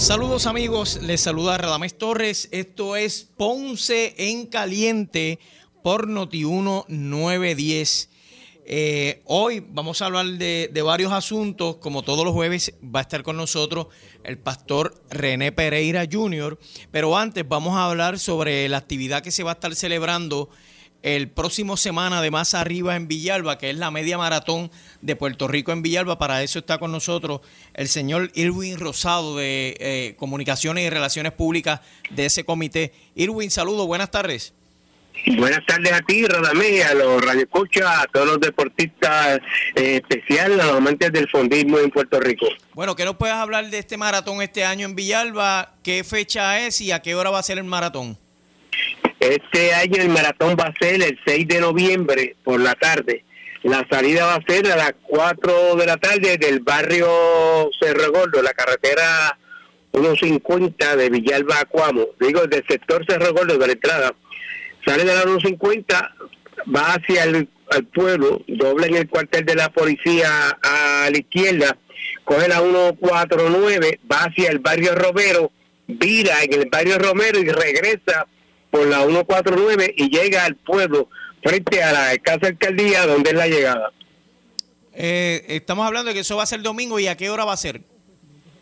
Saludos amigos, les saluda Radamés Torres. Esto es Ponce en Caliente por Noti1 910. Eh, hoy vamos a hablar de, de, varios asuntos. Como todos los jueves va a estar con nosotros el pastor René Pereira Jr. Pero antes vamos a hablar sobre la actividad que se va a estar celebrando el próximo semana de más arriba en Villalba, que es la media maratón de Puerto Rico en Villalba. Para eso está con nosotros el señor Irwin Rosado de eh, Comunicaciones y Relaciones Públicas de ese comité. Irwin, saludos, buenas tardes. Buenas tardes a ti, Radamé, a los radioescuchas, a todos los deportistas eh, especiales, a los amantes del fondismo en Puerto Rico. Bueno, ¿qué nos puedes hablar de este maratón este año en Villalba? ¿Qué fecha es y a qué hora va a ser el maratón? Este año el maratón va a ser el 6 de noviembre por la tarde. La salida va a ser a las 4 de la tarde del barrio Cerro Gordo, la carretera 150 de Villalba a Cuamo. Digo, del sector Cerro Gordo de la entrada. Sale de la 150, va hacia el pueblo, dobla en el cuartel de la policía a la izquierda, coge la 149, va hacia el barrio Romero, vira en el barrio Romero y regresa por la 149 y llega al pueblo frente a la casa alcaldía donde es la llegada. Eh, estamos hablando de que eso va a ser domingo y a qué hora va a ser.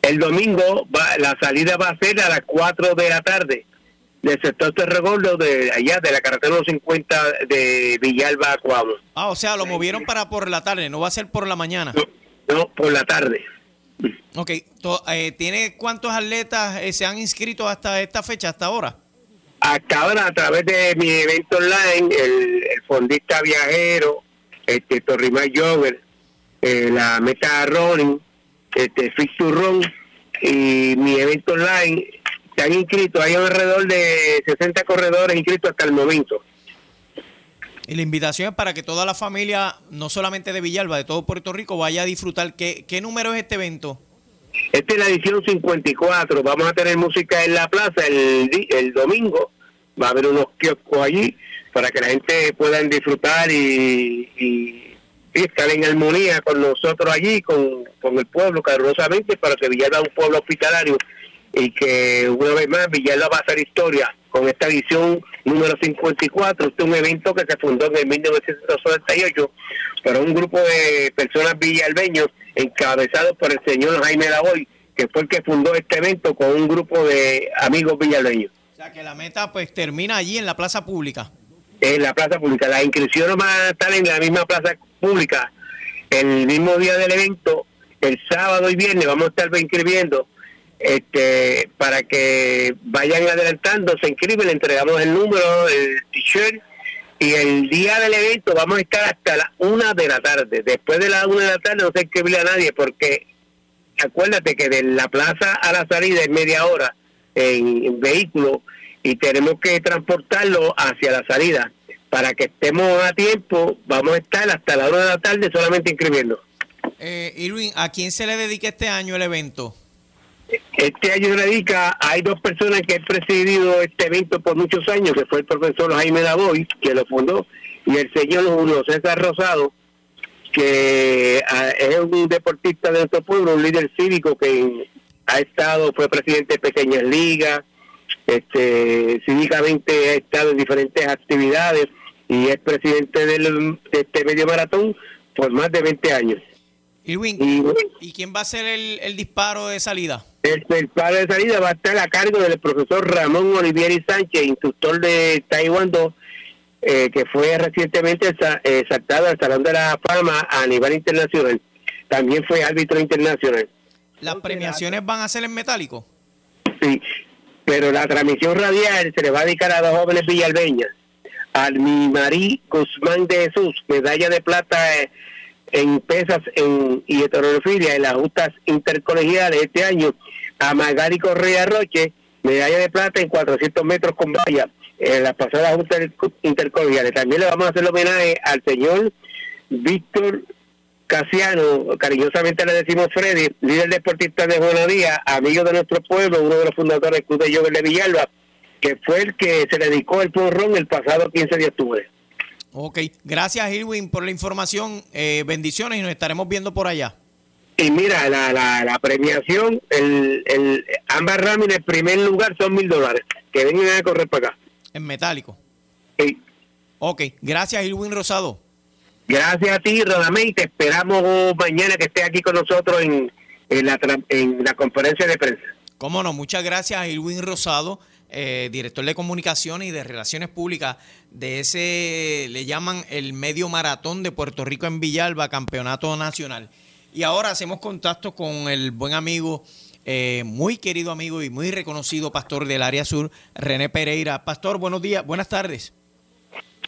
El domingo va, la salida va a ser a las 4 de la tarde del sector Terregordo de allá de la carretera 50 de Villalba a Cuamo. Ah, o sea, lo movieron para por la tarde, no va a ser por la mañana. No, por la tarde. Ok, eh, ¿tiene cuántos atletas eh, se han inscrito hasta esta fecha, hasta ahora? Hasta ahora a través de mi evento online, el, fondista viajero, este Torrimay Jover, eh, la Meta Running, este Fix y mi evento online se han inscrito, hay alrededor de 60 corredores inscritos hasta el momento. Y la invitación es para que toda la familia, no solamente de Villalba, de todo Puerto Rico, vaya a disfrutar. ¿Qué, qué número es este evento? Esta es la edición 54. Vamos a tener música en la plaza el, el domingo. Va a haber unos kioscos allí para que la gente pueda disfrutar y, estar en armonía con nosotros allí, con, con el pueblo, calurosamente, para que Villalba es un pueblo hospitalario y que una vez más Villalba va a hacer historia con esta edición número 54. Este es un evento que se fundó en el 1998 por un grupo de personas villalbeños encabezados por el señor Jaime Lavoy, que fue el que fundó este evento con un grupo de amigos villalbeños. O sea que la meta pues termina allí en la plaza pública. En la plaza pública. Las inscripciones van a estar en la misma plaza pública el mismo día del evento, el sábado y viernes vamos a estar inscribiendo este para que vayan adelantando, se inscriben, le entregamos el número, el t-shirt y el día del evento vamos a estar hasta la una de la tarde. Después de la una de la tarde no se inscribe a nadie porque acuérdate que de la plaza a la salida es media hora en, vehículo y tenemos que transportarlo hacia la salida. Para que estemos a tiempo, vamos a estar hasta la una de la tarde solamente inscribiendo. Eh, Irwin, ¿a quién se le dedica este año el evento? Este año se dedica, hay dos personas que han presidido este evento por muchos años, que fue el profesor Jaime Lavoy, que lo fundó, y el señor Julio César Rosado, que ah, es un deportista de nuestro pueblo, un líder cívico que ha estado, fue presidente de pequeñas ligas, este, cívicamente ha estado en diferentes actividades y es presidente del, de este medio maratón por más de 20 años. Irwin, y, quién va a ser el, disparo de salida? El, disparo de salida va a estar a cargo del profesor Ramón Olivieri Sánchez, instructor de Taekwondo, eh, que fue recientemente exaltado al Salón de la Fama a nivel internacional. También fue árbitro internacional. ¿Las premiaciones van a ser en metálico? Sí, pero la transmisión radial se le va a dedicar a dos jóvenes villalbeñas. Al mi Marí Guzmán de Jesús, medalla de plata en pesas en, y heterofilia en las justas intercolegiales este año, a Magali Correa Roche, medalla de plata en 400 metros con valla en la pasada Junta Intercolegiales. También le vamos a hacer homenaje al señor Víctor Casiano, cariñosamente le decimos Freddy, líder deportista de Díaz, amigo de nuestro pueblo, uno de los fundadores del Club de Yoga de Villalba, que fue el que se dedicó el porrón el pasado 15 de octubre. Ok, gracias Irwin por la información, eh, bendiciones y nos estaremos viendo por allá. Y mira, la, la, premiación, el, el ambas ramas en primer lugar son mil dólares, que vengan a correr para acá. En metálico. Sí. Ok, gracias Irwin Rosado. Gracias a ti, Rodamé, te esperamos mañana que esté aquí con nosotros en, en, la, en la conferencia de prensa. Cómo no, muchas gracias a Irwin Rosado, eh, director de comunicaciones y de relaciones públicas de ese, le llaman el medio maratón de Puerto Rico en Villalba, campeonato nacional. Y ahora hacemos contacto con el buen amigo, eh, muy querido amigo y muy reconocido pastor del área sur, René Pereira. Pastor, buenos días, buenas tardes.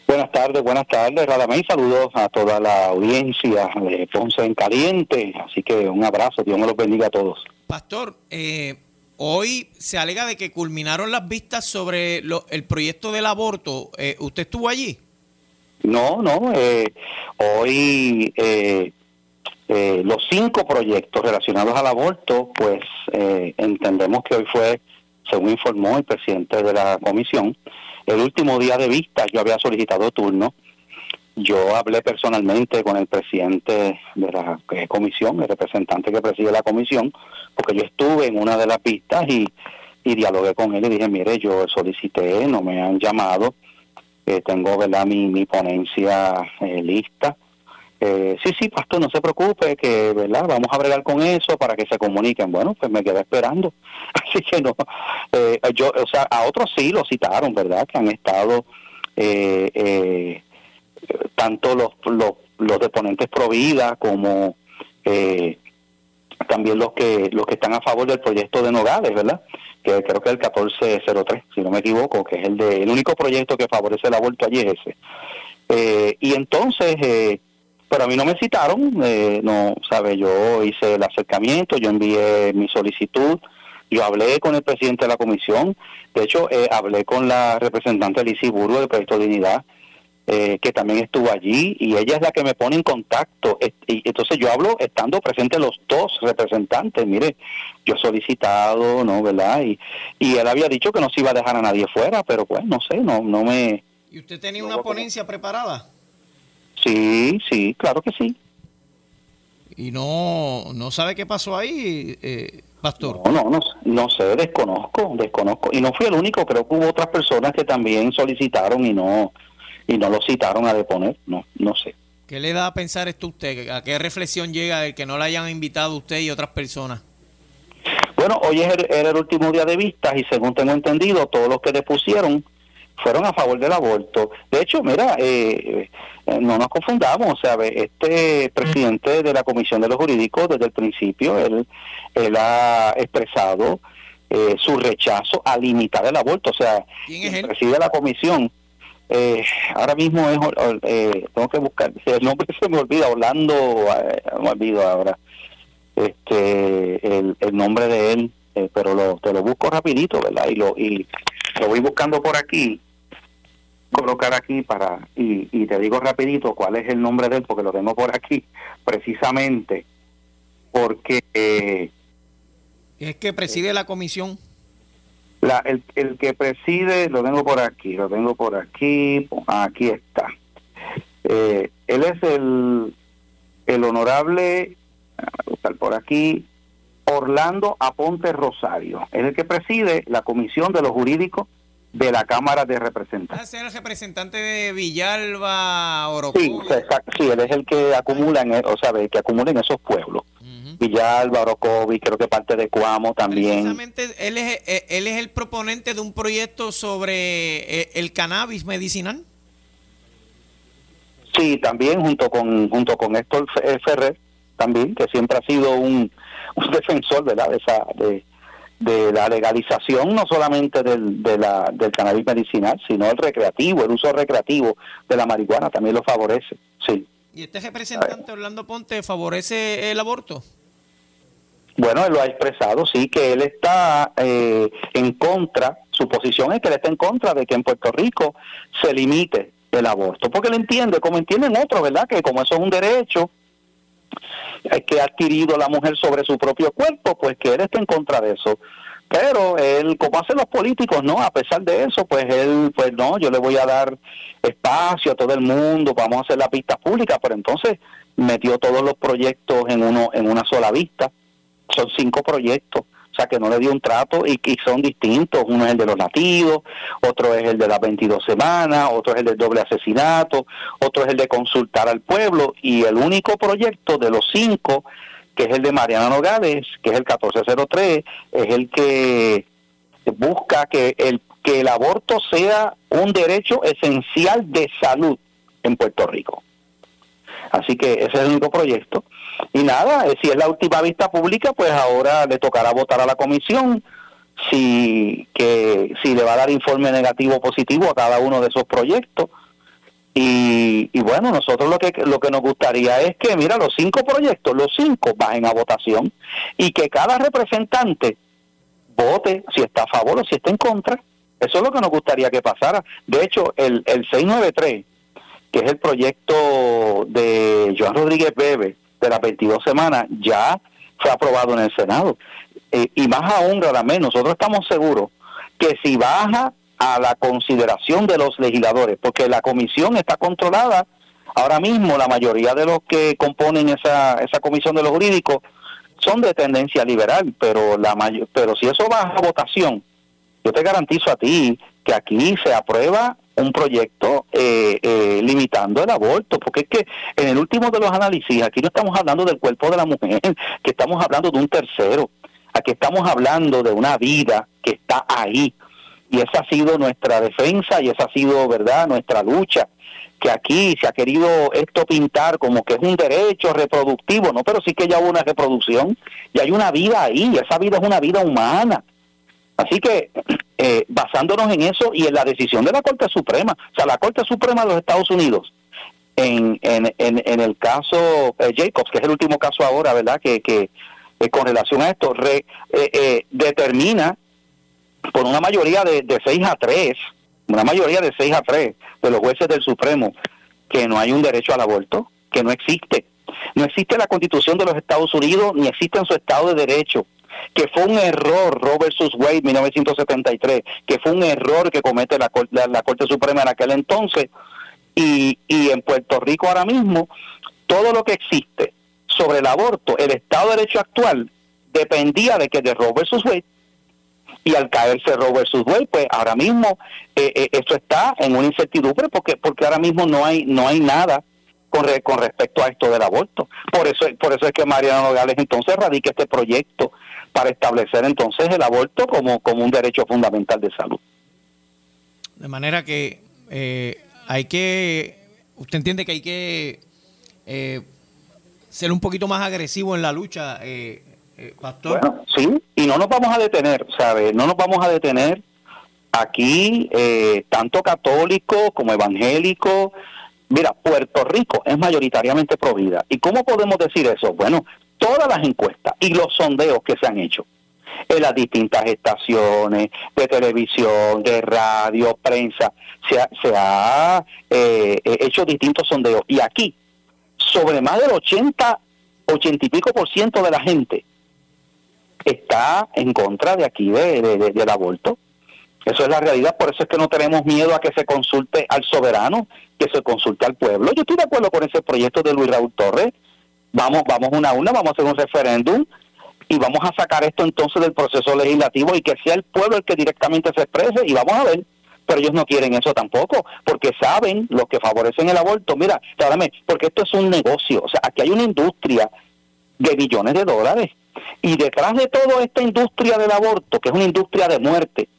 Buenas tardes, buenas tardes, Radamés. Saludos a toda la audiencia de Ponce en Caliente. Así que un abrazo, Dios me los bendiga a todos. Pastor, eh, hoy se alega de que culminaron las vistas sobre el proyecto del aborto. Eh, ¿Usted estuvo allí? No, no. Eh, hoy los cinco proyectos relacionados al aborto, pues entendemos que hoy fue, según informó el presidente de la comisión, el último día de vista yo había solicitado turno. Yo hablé personalmente con el presidente de la eh, comisión, el representante que preside la comisión, porque yo estuve en una de las vistas y, y dialogué con él y dije, mire, yo solicité, no me han llamado, eh, tengo ¿verdad? Mi, mi ponencia eh, lista eh, sí, sí, pastor, no se preocupe, que verdad, vamos a bregar con eso para que se comuniquen. Bueno, pues me quedé esperando. Así que no, yo, o sea, a otros sí lo citaron, ¿verdad? Que han estado eh, tanto los, los, los deponentes pro vida como también los que los que están a favor del proyecto de Nogales, ¿verdad? Que creo que es el 1403, si no me equivoco, que es el de el único proyecto que favorece el aborto allí es ese. y entonces pero a mí no me citaron, eh, no, sabe, yo hice el acercamiento, yo envié mi solicitud, yo hablé con el presidente de la comisión, de hecho eh, hablé con la representante Lizy Burgo del Proyecto Dignidad, eh, que también estuvo allí, y ella es la que me pone en contacto. Y entonces yo hablo estando presentes los dos representantes, mire, yo he solicitado, ¿no? ¿Verdad? Y, y él había dicho que no se iba a dejar a nadie fuera, pero pues no sé, no, no me... ¿Y usted tenía una ponencia preparada? Sí, sí, claro que sí. ¿Y no, no sabe qué pasó ahí, eh, Pastor? No, no, no, no sé, desconozco, desconozco. Y no fui el único, creo que hubo otras personas que también solicitaron y no y no lo citaron a deponer, no, no sé. ¿Qué le da a pensar esto usted? ¿A qué reflexión llega el que no le hayan invitado usted y otras personas? Bueno, hoy es era el último día de vistas y según tengo entendido, todos los que depusieron fueron a favor del aborto. De hecho, mira, eh, eh, no nos confundamos, o sea, este presidente de la Comisión de los Jurídicos desde el principio, él, él ha expresado eh, su rechazo a limitar el aborto, o sea, ¿Quién preside la comisión. Eh, ahora mismo es, tengo que buscar, el nombre se me olvida, Orlando, no me olvido ahora, este, el, nombre de él, pero lo, te lo busco rapidito, ¿verdad? Y lo, y lo voy buscando por aquí colocar aquí para y, y, te digo rapidito cuál es el nombre de él porque lo tengo por aquí precisamente porque eh, es que preside la comisión la, el, el que preside lo tengo por aquí lo tengo por aquí aquí está. Eh, él es el el honorable por aquí Orlando Aponte Rosario. Es el que preside la comisión de los jurídicos de la Cámara de Representantes. ¿Es el representante de Villalba, Sí, sí, él es el que acumula, en, e, o sea, que acumula en esos pueblos. Villalba, Orocovi, creo que parte de Cuamo también. Precisamente él es, eh, él es el proponente de un proyecto sobre eh, el cannabis medicinal. Sí, también junto con junto con Héctor Ferrer, también, que siempre ha sido un, un defensor ¿verdad? de esa de, de la legalización no solamente del, de la, del cannabis medicinal, sino el recreativo, el uso recreativo de la marihuana también lo favorece, sí. ¿Y este representante Orlando Ponte favorece el aborto? Bueno, él lo ha expresado, sí, que él está eh, en contra, su posición es que él está en contra de que en Puerto Rico se limite el aborto, porque él entiende, como entienden otros, ¿verdad? Que como eso es un derecho que ha adquirido la mujer sobre su propio cuerpo, pues que él está en contra de eso. Pero él, como hacen los políticos, ¿no? A pesar de eso, pues él, pues no, yo le voy a dar espacio a todo el mundo, vamos a hacer la pista pública, pero entonces metió todos los proyectos en uno en una sola vista. Son cinco proyectos, o sea que no le dio un trato y, y son distintos. Uno es el de los latidos, otro es el de las 22 semanas, otro es el del doble asesinato, otro es el de consultar al pueblo y el único proyecto de los cinco, que es el de Mariana Nogales, que es el 1403, es el que busca que el que el aborto sea un derecho esencial de salud en Puerto Rico. Así que ese es el único proyecto. Y nada, eh, si es la última vista pública, pues ahora le tocará votar a la comisión si que si le va a dar informe negativo o positivo a cada uno de esos proyectos. Y, y, bueno, nosotros lo que lo que nos gustaría es que, mira, los cinco proyectos, los cinco bajen a votación y que cada representante vote si está a favor o si está en contra. Eso es lo que nos gustaría que pasara. De hecho, el, el 693 que es el proyecto de Joan Rodríguez Bebe de las 22 semanas, ya fue aprobado en el Senado. Eh, y más aún, Radamés, nosotros estamos seguros que si baja a la consideración de los legisladores, porque la comisión está controlada, ahora mismo la mayoría de los que componen esa, esa comisión de los jurídicos son de tendencia liberal, pero la mayor, pero si eso baja a votación, yo te garantizo a ti que aquí se aprueba un proyecto eh, eh, limitando el aborto, porque es que en el último de los análisis, aquí no estamos hablando del cuerpo de la mujer, que estamos hablando de un tercero, aquí estamos hablando de una vida que está ahí, y esa ha sido nuestra defensa y esa ha sido, ¿verdad?, nuestra lucha, que aquí se ha querido esto pintar como que es un derecho reproductivo, no, pero sí que ya hubo una reproducción. Y hay una vida ahí, y esa vida es una vida humana, Así que, eh, basándonos en eso y en la decisión de la Corte Suprema, o sea, la Corte Suprema de los Estados Unidos, en, en, en, el caso eh, Jacobs, que es el último caso ahora, ¿verdad?, que, que eh, con relación a esto, re, determina por una mayoría de, de 6 a 3, una mayoría de 6 a 3 de los jueces del Supremo, que no hay un derecho al aborto, que no existe. No existe la Constitución de los Estados Unidos, ni existe en su Estado de Derecho que fue un error Roe versus Wade 1973, que fue un error que comete la, la, Corte Suprema en aquel entonces, y, y en Puerto Rico ahora mismo, todo lo que existe sobre el aborto, el Estado de Derecho actual, dependía de que de Roe Wade, y al caerse Roe Wade, pues ahora mismo eh, eh, eso está en una incertidumbre porque porque ahora mismo no hay no hay nada con, con respecto a esto del aborto. Por eso por eso es que Mariano Nogales entonces radica este proyecto para establecer entonces el aborto como, como un derecho fundamental de salud. De manera que eh, hay que, usted entiende que hay que eh, ser un poquito más agresivo en la lucha, eh, Pastor. Bueno, sí, y no nos vamos a detener, ¿sabe? No nos vamos a detener aquí, tanto católico como evangélico. Mira, Puerto Rico es mayoritariamente provida. ¿Y cómo podemos decir eso? Bueno, todas las encuestas y los sondeos que se han hecho en las distintas estaciones de televisión, de radio, prensa, se ha, se ha eh, hecho distintos sondeos. Y aquí, sobre más del 80, 80 y pico por ciento de la gente está en contra de aquí de, del aborto. Eso es la realidad, por eso es que no tenemos miedo a que se consulte al soberano, que se consulte al pueblo. Yo estoy de acuerdo con ese proyecto de Luis Raúl Torres, vamos, vamos una a una, vamos a hacer un referéndum y vamos a sacar esto entonces del proceso legislativo y que sea el pueblo el que directamente se exprese y vamos a ver. Pero ellos no quieren eso tampoco, porque saben los que favorecen el aborto. Mira, porque esto es un negocio, o sea, aquí hay una industria de billones de dólares y detrás de toda esta industria del aborto, que es una industria de muerte,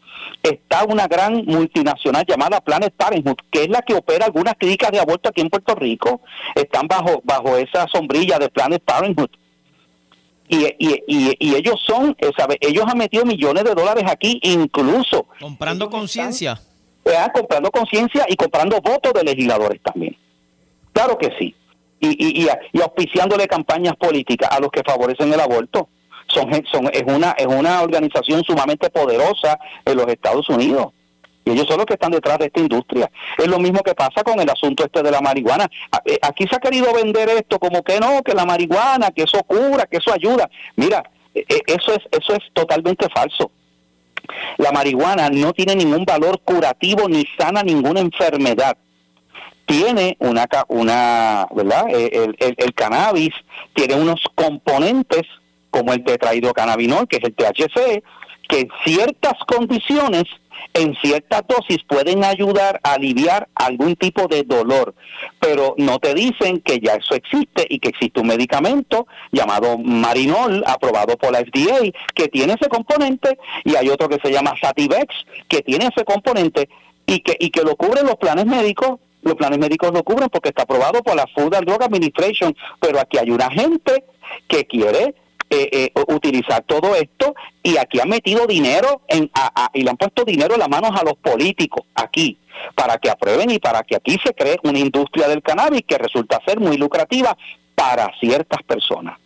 está una gran multinacional llamada Planet Parenthood, que es la que opera algunas clínicas de aborto aquí en Puerto Rico, están bajo, bajo esa sombrilla de Planet Parenthood. Y, y, y, ellos son, eh, ¿sabe? ellos han metido millones de dólares aquí, incluso. Comprando conciencia. Eh, comprando conciencia y comprando votos de legisladores también. Claro que sí. Y, y, y, auspiciándole campañas políticas a los que favorecen el aborto. Son, es, una, es una organización sumamente poderosa en los Estados Unidos. Y ellos son los que están detrás de esta industria. Es lo mismo que pasa con el asunto este de la marihuana. Eh, aquí se ha querido vender esto como que no, que la marihuana, que eso cura, que eso ayuda. Mira, eh, eh, eso es, eso es totalmente falso. La marihuana no tiene ningún valor curativo ni sana ninguna enfermedad. Tiene una, una ¿verdad? El, el, el cannabis tiene unos componentes como el tetrahidrocannabinol, que es el THC, que en ciertas condiciones, en ciertas dosis, pueden ayudar a aliviar algún tipo de dolor, pero no te dicen que ya eso existe y que existe un medicamento llamado Marinol, aprobado por la FDA, que tiene ese componente, y hay otro que se llama Sativex, que tiene ese componente y que, y que lo cubren los planes médicos los planes médicos lo cubren porque está aprobado por la Food and Drug Administration, pero aquí hay una gente que quiere eh, eh, utilizar todo esto y aquí han metido dinero en, y le han puesto dinero en las manos a los políticos aquí para que aprueben y para que aquí se cree una industria del cannabis que resulta ser muy lucrativa para ciertas personas.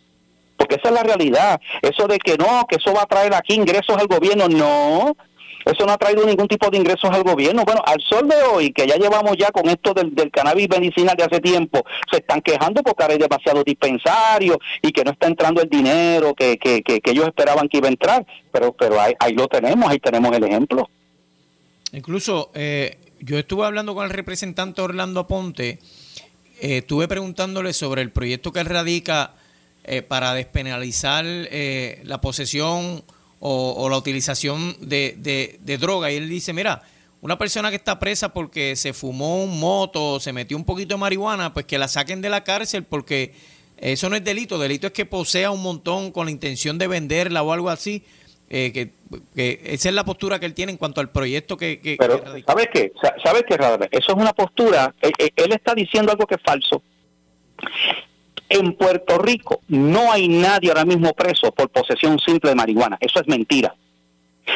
Porque esa es la realidad. Eso de que no, que eso va a traer aquí ingresos al gobierno, no. Eso no ha traído ningún tipo de ingresos al gobierno. Bueno, al sol de hoy, que ya llevamos ya con esto del, cannabis medicinal de hace tiempo, se están quejando porque hay demasiados dispensarios y que no está entrando el dinero que, que, que, ellos esperaban que iba a entrar. Pero, pero ahí, ahí lo tenemos, ahí tenemos el ejemplo. Incluso eh, yo estuve hablando con el representante Orlando Aponte, eh, estuve preguntándole sobre el proyecto que radica eh, para despenalizar la posesión o, la utilización de, de, droga. Y él dice, mira, una persona que está presa porque se fumó un moto, se metió un poquito de marihuana, pues que la saquen de la cárcel porque eso no es delito. Delito es que posea un montón con la intención de venderla o algo así. Eh, que, esa es la postura que él tiene en cuanto al proyecto que... Pero, ¿sabes qué? ¿Sabes qué, Eso es una postura... Él, él está diciendo algo que es falso. En Puerto Rico no hay nadie ahora mismo preso por posesión simple de marihuana. Eso es mentira.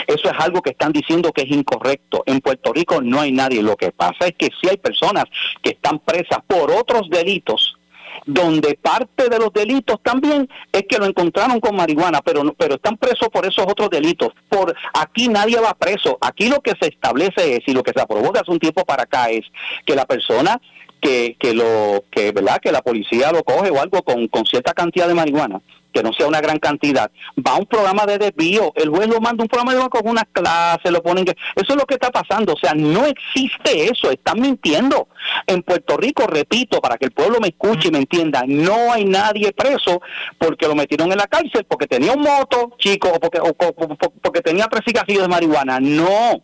Eso es algo que están diciendo que es incorrecto. En Puerto Rico no hay nadie. Lo que pasa es que sí hay personas que están presas por otros delitos donde parte de los delitos también es que lo encontraron con marihuana, pero pero están presos por esos otros delitos. Por aquí nadie va preso. Aquí lo que se establece es y lo que se aprobó hace un tiempo para acá es que la persona que, que lo que verdad que la policía lo coge o algo con, con cierta cantidad de marihuana que no sea una gran cantidad, va un programa de desvío, el juez lo manda un programa de desvío con unas clases, lo ponen. Eso es lo que está pasando, o sea, no existe eso, están mintiendo. En Puerto Rico, repito, para que el pueblo me escuche y me entienda, no hay nadie preso porque lo metieron en la cárcel, porque tenía un moto, chico, o porque, o, porque tenía tres cigarrillos de marihuana. No,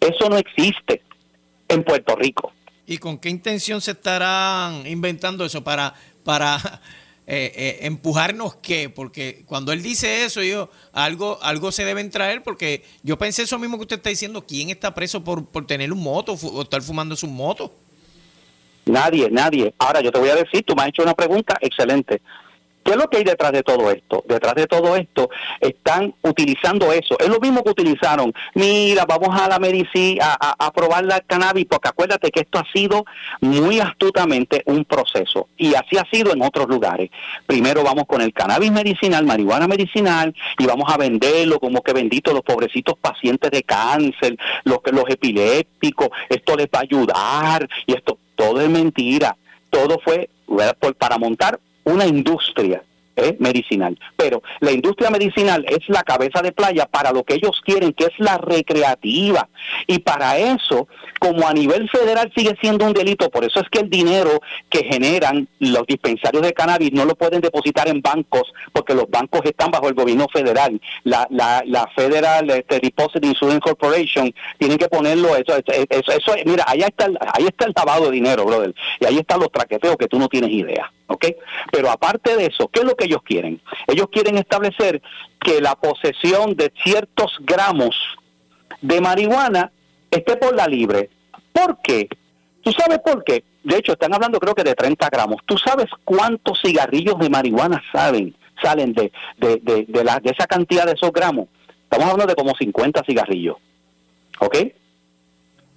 eso no existe en Puerto Rico. ¿Y con qué intención se estarán inventando eso? ¿Para, para eh, eh, empujarnos qué? Porque cuando él dice eso, yo algo, algo se deben traer, porque yo pensé eso mismo que usted está diciendo. ¿Quién está preso por, por tener un moto o estar fumando su moto? Nadie, nadie. Ahora yo te voy a decir, tú me has hecho una pregunta excelente. ¿Qué es lo que hay detrás de todo esto? Detrás de todo esto están utilizando eso. Es lo mismo que utilizaron. Mira, vamos a la medicina, a, probar la cannabis, porque acuérdate que esto ha sido muy astutamente un proceso. Y así ha sido en otros lugares. Primero vamos con el cannabis medicinal, marihuana medicinal, y vamos a venderlo como que bendito los pobrecitos pacientes de cáncer, los, los epilépticos, esto les va a ayudar, y esto todo es mentira. Todo fue para montar una industria ¿eh? medicinal. Pero la industria medicinal es la cabeza de playa para lo que ellos quieren, que es la recreativa. Y para eso, como a nivel federal sigue siendo un delito, por eso es que el dinero que generan los dispensarios de cannabis no lo pueden depositar en bancos, porque los bancos están bajo el gobierno federal. La, la, la Federal este, Deposit Insurance Corporation tienen que ponerlo, eso, eso, eso, mira, ahí está, el, ahí está el lavado de dinero, brother. Y ahí están los traqueteos que tú no tienes idea. ¿Ok? Pero aparte de eso, ¿qué es lo que ellos quieren? Ellos quieren establecer que la posesión de ciertos gramos de marihuana esté por la libre. ¿Por qué? ¿Tú sabes por qué? De hecho, están hablando creo que de 30 gramos. ¿Tú sabes cuántos cigarrillos de marihuana salen, salen de, de, de, de, la, de esa cantidad de esos gramos? Estamos hablando de como 50 cigarrillos. ¿Ok?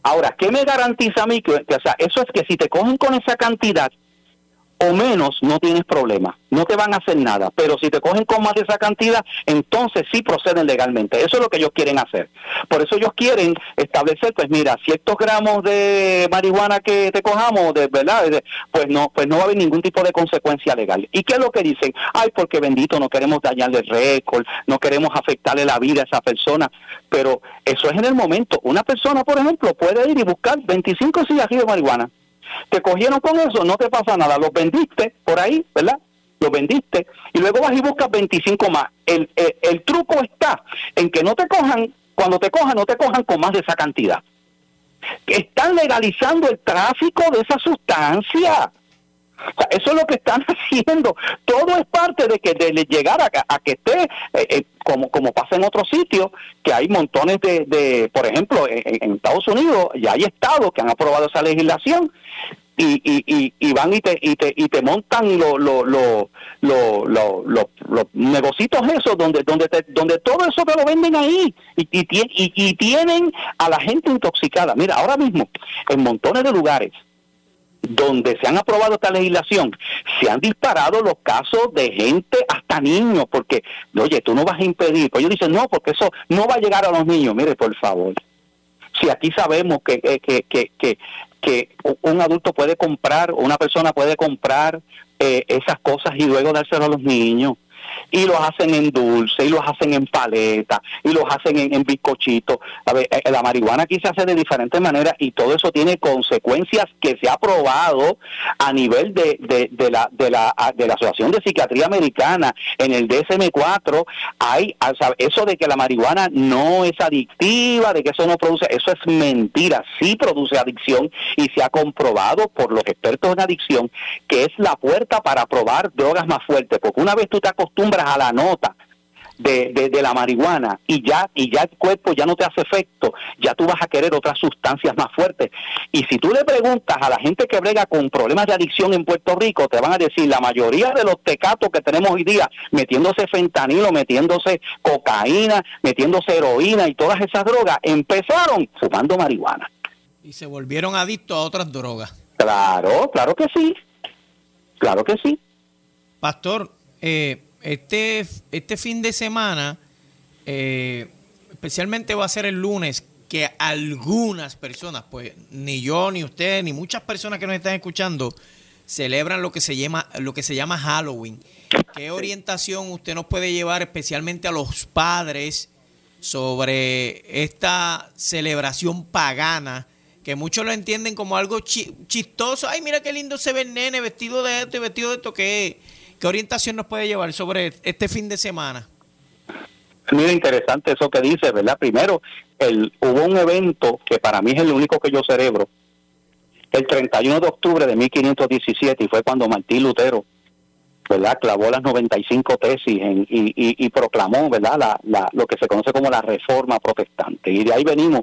Ahora, ¿qué me garantiza a mí? Que, o sea, eso es que si te cogen con esa cantidad, o menos, no tienes problema, no te van a hacer nada, pero si te cogen con más de esa cantidad, entonces sí proceden legalmente. Eso es lo que ellos quieren hacer. Por eso ellos quieren establecer, pues mira, ciertos gramos de marihuana que te cojamos, de verdad, pues no, pues no va a haber ningún tipo de consecuencia legal. ¿Y qué es lo que dicen? Ay, porque bendito, no queremos dañarle el récord, no queremos afectarle la vida a esa persona, pero eso es en el momento. Una persona, por ejemplo, puede ir y buscar 25 cigarrillos de marihuana te cogieron con eso, no te pasa nada, los vendiste por ahí, ¿verdad? Los vendiste y luego vas y buscas 25 más. El, el, truco está en que no te cojan, cuando te cojan, no te cojan con más de esa cantidad. Están legalizando el tráfico de esa sustancia eso es lo que están haciendo. Todo es parte de que de llegar a, que esté, eh, eh, como, como pasa en otros sitios, que hay montones de, de por ejemplo, en, Estados Unidos ya hay estados que han aprobado esa legislación y, y, y, van y te, y te, y te montan los lo, lo, lo, los negocitos esos donde donde donde todo eso te lo venden ahí y, y, y, tienen a la gente intoxicada. Mira, ahora mismo en montones de lugares donde se han aprobado esta legislación, se han disparado los casos de gente, hasta niños, porque, oye, tú no vas a impedir. Pues ellos dicen, no, porque eso no va a llegar a los niños. Mire, por favor. Si aquí sabemos que, que, que, que, que un adulto puede comprar, una persona puede comprar eh, esas cosas y luego dárselo a los niños y los hacen en dulce, y los hacen en paleta, y los hacen en, bizcochito. A ver, eh, la marihuana aquí se hace de diferentes maneras y todo eso tiene consecuencias que se ha probado a nivel de, de, la, de, la, de la Asociación de Psiquiatría Americana en el DSM-4. Hay eso de que la marihuana no es adictiva, de que eso no produce, eso es mentira, sí produce adicción y se ha comprobado por los expertos en adicción que es la puerta para probar drogas más fuertes, porque una vez tú te acostumbras a la nota de, de, la marihuana y ya y ya el cuerpo ya no te hace efecto, ya tú vas a querer otras sustancias más fuertes. Y si tú le preguntas a la gente que brega con problemas de adicción en Puerto Rico, te van a decir la mayoría de los tecatos que tenemos hoy día, metiéndose fentanilo, metiéndose cocaína, metiéndose heroína y todas esas drogas, empezaron fumando marihuana. Y se volvieron adictos a otras drogas. Claro, claro que sí. Claro que sí. Pastor, eh, este, este fin de semana, eh, especialmente va a ser el lunes, que algunas personas, pues ni yo, ni usted, ni muchas personas que nos están escuchando, celebran lo que se llama, lo que se llama Halloween. ¿Qué orientación usted nos puede llevar especialmente a los padres sobre esta celebración pagana? Que muchos lo entienden como algo chistoso. Ay, mira qué lindo se ve nene vestido de esto y vestido de esto. que ¿Qué orientación nos puede llevar sobre este fin de semana? Mira, interesante eso que dice, ¿verdad? Primero, el, hubo un evento que para mí es el único que yo cerebro, el 31 de octubre de 1517, y fue cuando Martín Lutero ¿verdad? Clavó las 95 tesis en, y, y, proclamó, ¿verdad? La, la, lo que se conoce como la reforma protestante. Y de ahí venimos,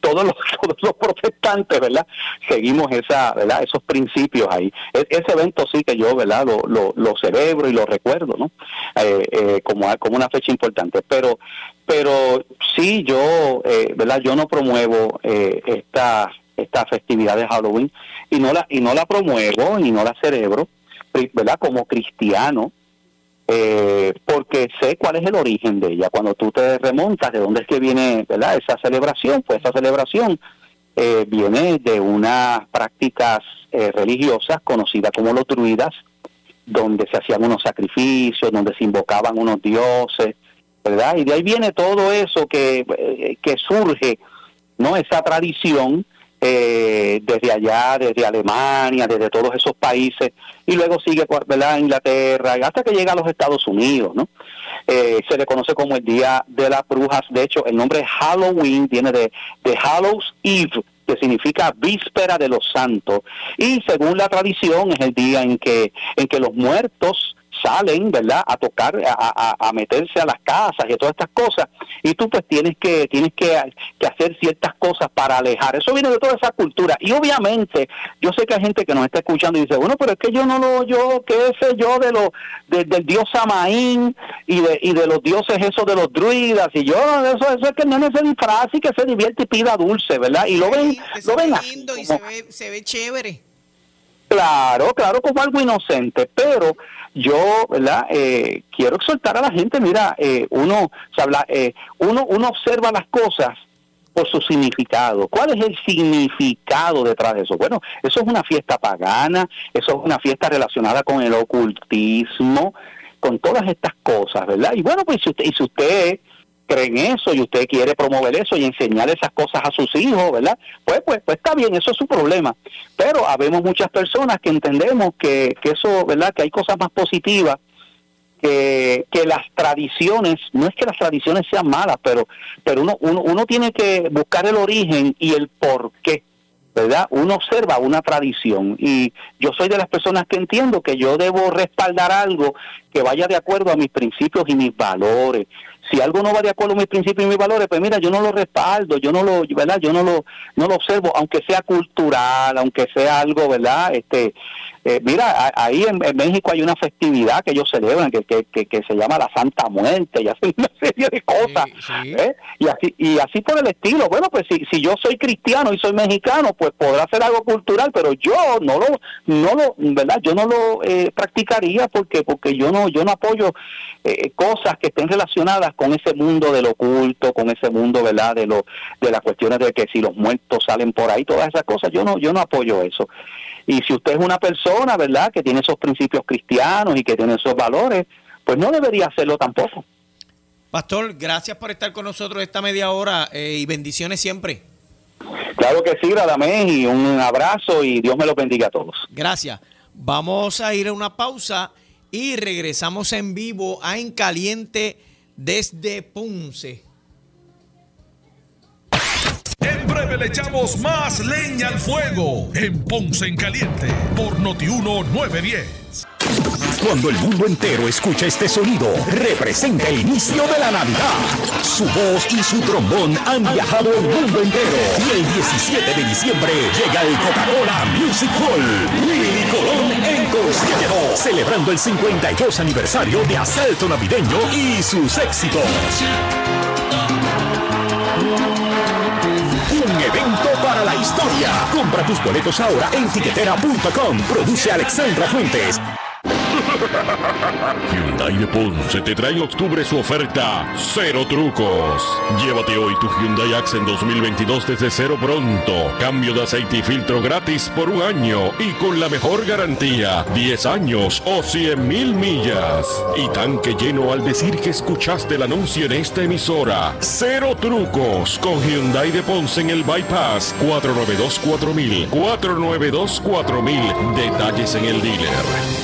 todos los, todos los protestantes, ¿verdad? Seguimos esa, ¿verdad? Esos principios ahí. E, ese evento sí que yo, ¿verdad? Lo, lo, lo celebro y lo recuerdo, ¿no? Eh, eh, como, como una fecha importante. Pero, pero sí, yo, eh, ¿verdad? Yo no promuevo esta, esta festividad de Halloween y no la, y no la promuevo y no la celebro ¿verdad? Como cristiano, eh, porque sé cuál es el origen de ella. Cuando tú te remontas de dónde es que viene, ¿verdad? Esa celebración, pues esa celebración eh, viene de unas prácticas eh, religiosas conocidas como los druidas, donde se hacían unos sacrificios, donde se invocaban unos dioses, ¿verdad? Y de ahí viene todo eso que, que surge, ¿no? Esa tradición eh, desde allá, desde Alemania, desde todos esos países, y luego sigue ¿verdad? Inglaterra, hasta que llega a los Estados Unidos, ¿no? Eh, se le conoce como el Día de las Brujas, de hecho, el nombre Halloween viene de, de Hallows Eve, que significa víspera de los santos, y según la tradición es el día en que, en que los muertos salen, ¿verdad?, a tocar, a, a, meterse a las casas y todas estas cosas, y tú pues tienes que, tienes que, hacer ciertas cosas para alejar. Eso viene de toda esa cultura. Y obviamente, yo sé que hay gente que nos está escuchando y dice, bueno, pero es que yo no lo, yo, qué sé yo de lo, del dios Samaín y de, y de los dioses esos de los druidas, y yo, eso, eso es que no se disfraz y que se divierte y pida dulce, ¿verdad? Y lo ven, lo ven y se ve, se ve chévere Claro, claro, como algo inocente, pero yo, ¿verdad? Eh, quiero exhortar a la gente, mira, eh, uno, se habla, eh, uno, uno observa las cosas por su significado. ¿Cuál es el significado detrás de eso? Bueno, eso es una fiesta pagana, eso es una fiesta relacionada con el ocultismo, con todas estas cosas, ¿verdad? Y bueno, pues si usted, y si usted cree en eso y usted quiere promover eso y enseñar esas cosas a sus hijos, ¿verdad? Pues, pues, pues está bien, eso es su problema. Pero habemos muchas personas que entendemos que, que eso, ¿verdad? Que hay cosas más positivas que, que las tradiciones, no es que las tradiciones sean malas, pero, pero uno, uno, uno tiene que buscar el origen y el por qué. ¿verdad? Uno observa una tradición y yo soy de las personas que entiendo que yo debo respaldar algo que vaya de acuerdo a mis principios y mis valores si algo no va de acuerdo con mis principios y mis valores, pues mira, yo no lo respaldo, yo no lo, ¿verdad? Yo no lo, no lo observo, aunque sea cultural, aunque sea algo, ¿verdad? Este, eh, mira, ahí en, México hay una festividad que ellos celebran que, que, que, se llama la Santa Muerte y hacen una serie de cosas. ¿eh? Y así y así por el estilo. Bueno, pues si, si yo soy cristiano y soy mexicano, pues podrá ser algo cultural, pero yo no lo, no lo, ¿verdad? Yo no lo eh, practicaría porque porque yo no yo no apoyo cosas que estén relacionadas con ese mundo del oculto, con ese mundo, ¿verdad? De lo, de las cuestiones de que si los muertos salen por ahí, todas esas cosas. Yo no yo no apoyo eso. Y si usted es una persona, ¿verdad?, que tiene esos principios cristianos y que tiene esos valores, pues no debería hacerlo tampoco. Pastor, gracias por estar con nosotros esta media hora eh, y bendiciones siempre. Claro que sí, Radamés, y un abrazo y Dios me lo bendiga a todos. Gracias. Vamos a ir a una pausa y regresamos en vivo a En Caliente desde Ponce. Breve le echamos más leña al fuego en Ponce en Caliente por Notiuno 910. Cuando el mundo entero escucha este sonido, representa el inicio de la Navidad. Su voz y su trombón han viajado el mundo entero. Y el 17 de diciembre llega el Coca-Cola Music Hall. Willy Colón en concierto, celebrando el 52 aniversario de Asalto Navideño y sus éxitos. Compra tus boletos ahora en tiquetera.com. Produce Alexandra Fuentes. Hyundai de Ponce te trae en octubre su oferta Cero Trucos. Llévate hoy tu Hyundai Accent 2022 desde cero pronto. Cambio de aceite y filtro gratis por un año y con la mejor garantía, 10 años o 100 mil millas. Y tanque lleno al decir que escuchaste el anuncio en esta emisora. Cero Trucos con Hyundai de Ponce en el Bypass 492 4000 492 4000. Detalles en el dealer.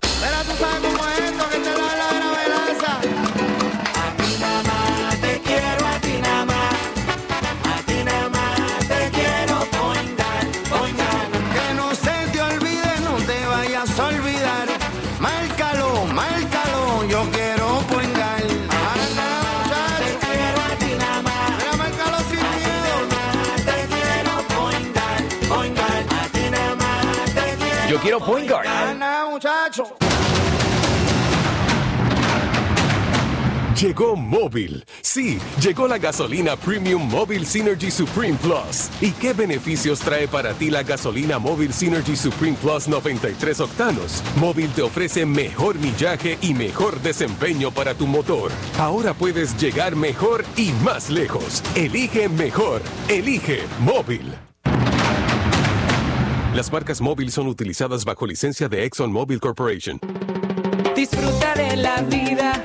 Pero tú sabes cómo es esto que te da la gravedad. A ti nada más te quiero, a ti nada más. A ti nada más te quiero poingar. Que no se te olvide, no te vayas a olvidar. Márcalo, márcalo, yo quiero poingar. Anda, muchacho. Te quiero a ti nada más. Márcalo sin miedo. Te quiero poingar, poingar. A ti nada más te quiero. Yo quiero point guard. Llegó móvil. Sí, llegó la gasolina Premium Móvil Synergy Supreme Plus. ¿Y qué beneficios trae para ti la gasolina Móvil Synergy Supreme Plus 93 octanos? Móvil te ofrece mejor millaje y mejor desempeño para tu motor. Ahora puedes llegar mejor y más lejos. Elige mejor. Elige móvil. Las marcas móvil son utilizadas bajo licencia de ExxonMobil Corporation. Disfruta de la vida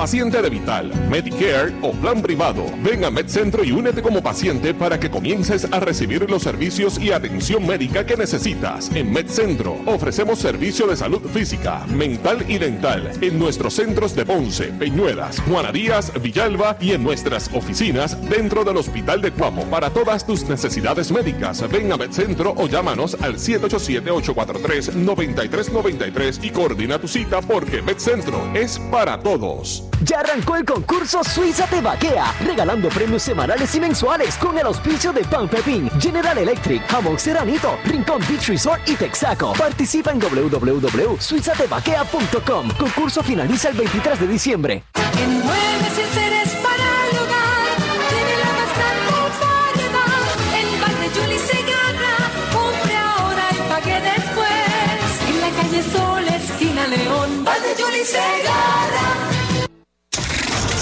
Paciente de Vital, Medicare o Plan Privado, ven a MedCentro y únete como paciente para que comiences a recibir los servicios y atención médica que necesitas. En MedCentro ofrecemos servicio de salud física, mental y dental en nuestros centros de Ponce, Peñuelas, Juana Díaz, Villalba y en nuestras oficinas dentro del Hospital de Cuamo para todas tus necesidades médicas. Ven a MedCentro o llámanos al 787-843-9393 y coordina tu cita porque MedCentro es para todos. Ya arrancó el concurso Suiza Te Vaquea, regalando premios semanales y mensuales con el auspicio de Pan Pepín, General Electric, Jamón Seranito, Rincón Beach Resort y Texaco. Participa en www.suizatevaquea.com. Concurso finaliza el 23 de diciembre. En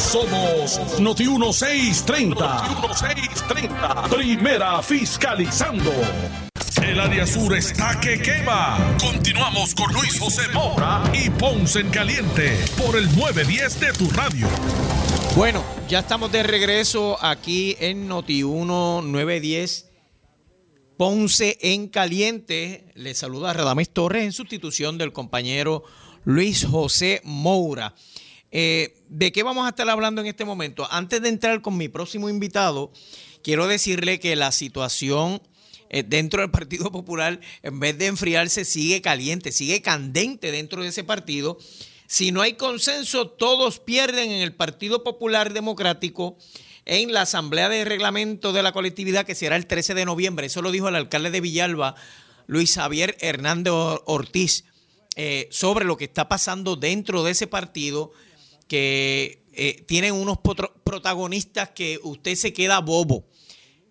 Somos Noti 1630. Noti 1630. Primera fiscalizando. El área sur está que quema. Continuamos con Luis José Moura y Ponce en Caliente por el 910 de tu radio. Bueno, ya estamos de regreso aquí en Noti 1 910 Ponce en Caliente. Le saluda Radames Torres en sustitución del compañero Luis José Moura. Eh, ¿De qué vamos a estar hablando en este momento? Antes de entrar con mi próximo invitado, quiero decirle que la situación eh, dentro del Partido Popular, en vez de enfriarse, sigue caliente, sigue candente dentro de ese partido. Si no hay consenso, todos pierden en el Partido Popular Democrático en la Asamblea de Reglamento de la Colectividad que será el 13 de noviembre. Eso lo dijo el alcalde de Villalba, Luis Javier Hernández Ortiz, eh, sobre lo que está pasando dentro de ese partido que eh, tienen unos protagonistas que usted se queda bobo.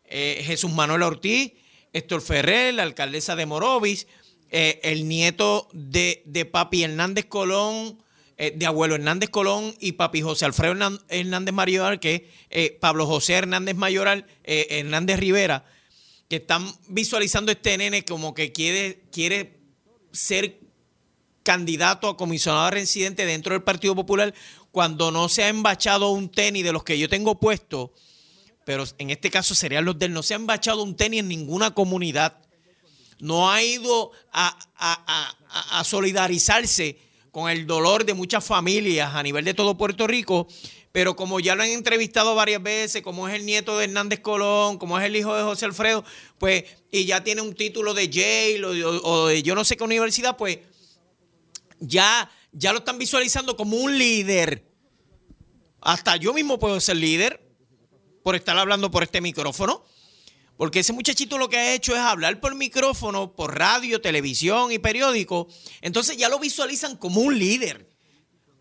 Eh, Jesús Manuel Ortiz, Héctor Ferrer, la alcaldesa de Morovis, eh, el nieto de, de Papi Hernández Colón, de abuelo Hernández Colón y Papi José Alfredo Hernández Mayoral, que es Pablo José Hernández Mayoral, Hernández Rivera, que están visualizando este nene como que quiere, quiere ser candidato a comisionado residente dentro del Partido Popular cuando no se ha embachado un tenis de los que yo tengo puesto, pero en este caso serían los de él, no se ha embachado un tenis en ninguna comunidad, no ha ido a, a- a- a- solidarizarse con el dolor de muchas familias a nivel de todo Puerto Rico, pero como ya lo han entrevistado varias veces, como es el nieto de Hernández Colón, como es el hijo de José Alfredo, pues, y ya tiene un título de Yale o de yo no sé qué universidad, pues ya, ya lo están visualizando como un líder. Hasta yo mismo puedo ser líder por estar hablando por este micrófono. Porque ese muchachito lo que ha hecho es hablar por micrófono, por radio, televisión y periódico. Entonces ya lo visualizan como un líder.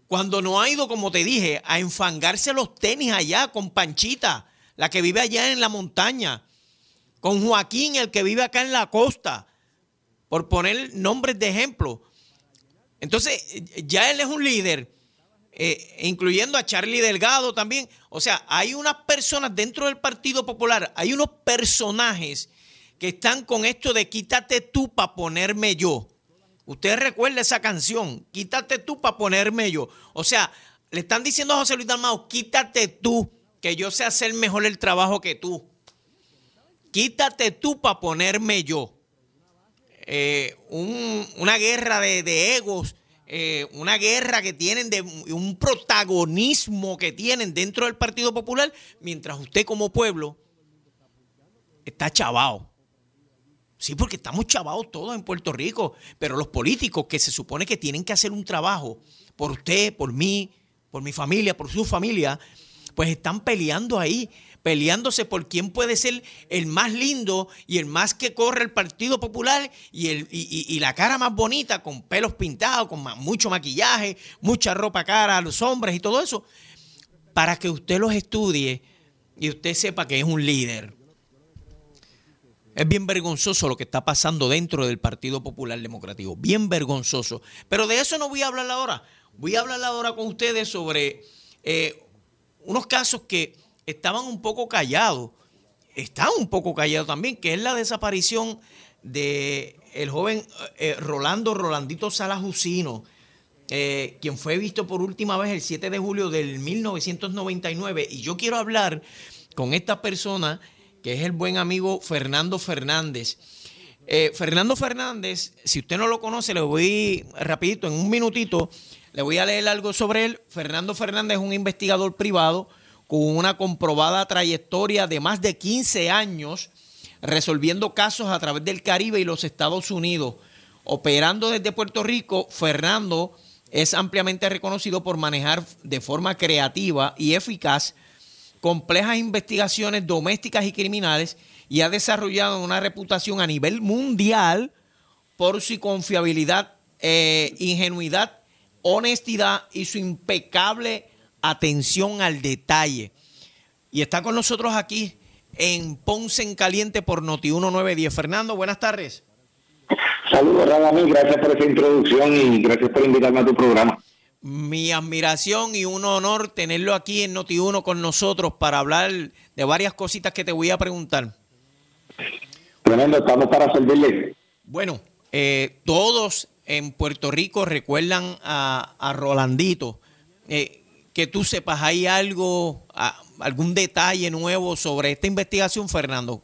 Cuando no ha ido, como te dije, a enfangarse los tenis allá con Panchita, la que vive allá en la montaña, con Joaquín, el que vive acá en la costa, por poner nombres de ejemplo. Entonces, ya él es un líder, eh, incluyendo a Charlie Delgado también. O sea, hay unas personas dentro del Partido Popular, hay unos personajes que están con esto de quítate tú para ponerme yo. Usted recuerda esa canción, quítate tú para ponerme yo. O sea, le están diciendo a José Luis Dalmao, quítate tú, que yo sé hacer mejor el trabajo que tú. Quítate tú para ponerme yo eh, un- una guerra de, de egos, eh, una guerra que tienen de un protagonismo que tienen dentro del Partido Popular, mientras usted como pueblo está chavado. Sí, porque estamos chavados todos en Puerto Rico, pero los políticos que se supone que tienen que hacer un trabajo por usted, por mí, por mi familia, por su familia, pues están peleando ahí peleándose por quién puede ser el más lindo y el más que corre el Partido Popular y, el, y, la cara más bonita, con pelos pintados, con mucho maquillaje, mucha ropa cara a los hombres y todo eso, para que usted los estudie y usted sepa que es un líder. Es bien vergonzoso lo que está pasando dentro del Partido Popular Democrático. Bien vergonzoso. Pero de eso no voy a hablar ahora. Voy a hablar ahora con ustedes sobre eh, unos casos que estaban un poco callados. Están un poco callados también, que es la desaparición de el joven eh, Rolando Rolandito Salajusino, eh, quien fue visto por última vez el 7 de julio del 1999. Y yo quiero hablar con esta persona que es el buen amigo Fernando Fernández. Eh, Fernando Fernández, si usted no lo conoce, le voy rapidito, en un minutito, le voy a leer algo sobre él. Fernando Fernández es un investigador privado con una comprobada trayectoria de más de 15 años resolviendo casos a través del Caribe y los Estados Unidos. Operando desde Puerto Rico, Fernando es ampliamente reconocido por manejar de forma creativa y eficaz complejas investigaciones domésticas y criminales y ha desarrollado una reputación a nivel mundial por su confiabilidad, eh, ingenuidad, honestidad y su impecable atención al detalle. Y está con nosotros aquí en Ponce en Caliente por Noti 1910. Fernando, buenas tardes. Saludos, Radamés, gracias por esa introducción y gracias por invitarme a tu programa. Mi admiración y un honor tenerlo aquí en Noti 1 con nosotros para hablar de varias cositas que te voy a preguntar. Tremendo, estamos para servirle. Bueno, eh, todos en Puerto Rico recuerdan a, a Rolandito. Eh, que tú sepas, ¿hay algo, algún detalle nuevo sobre esta investigación, Fernando?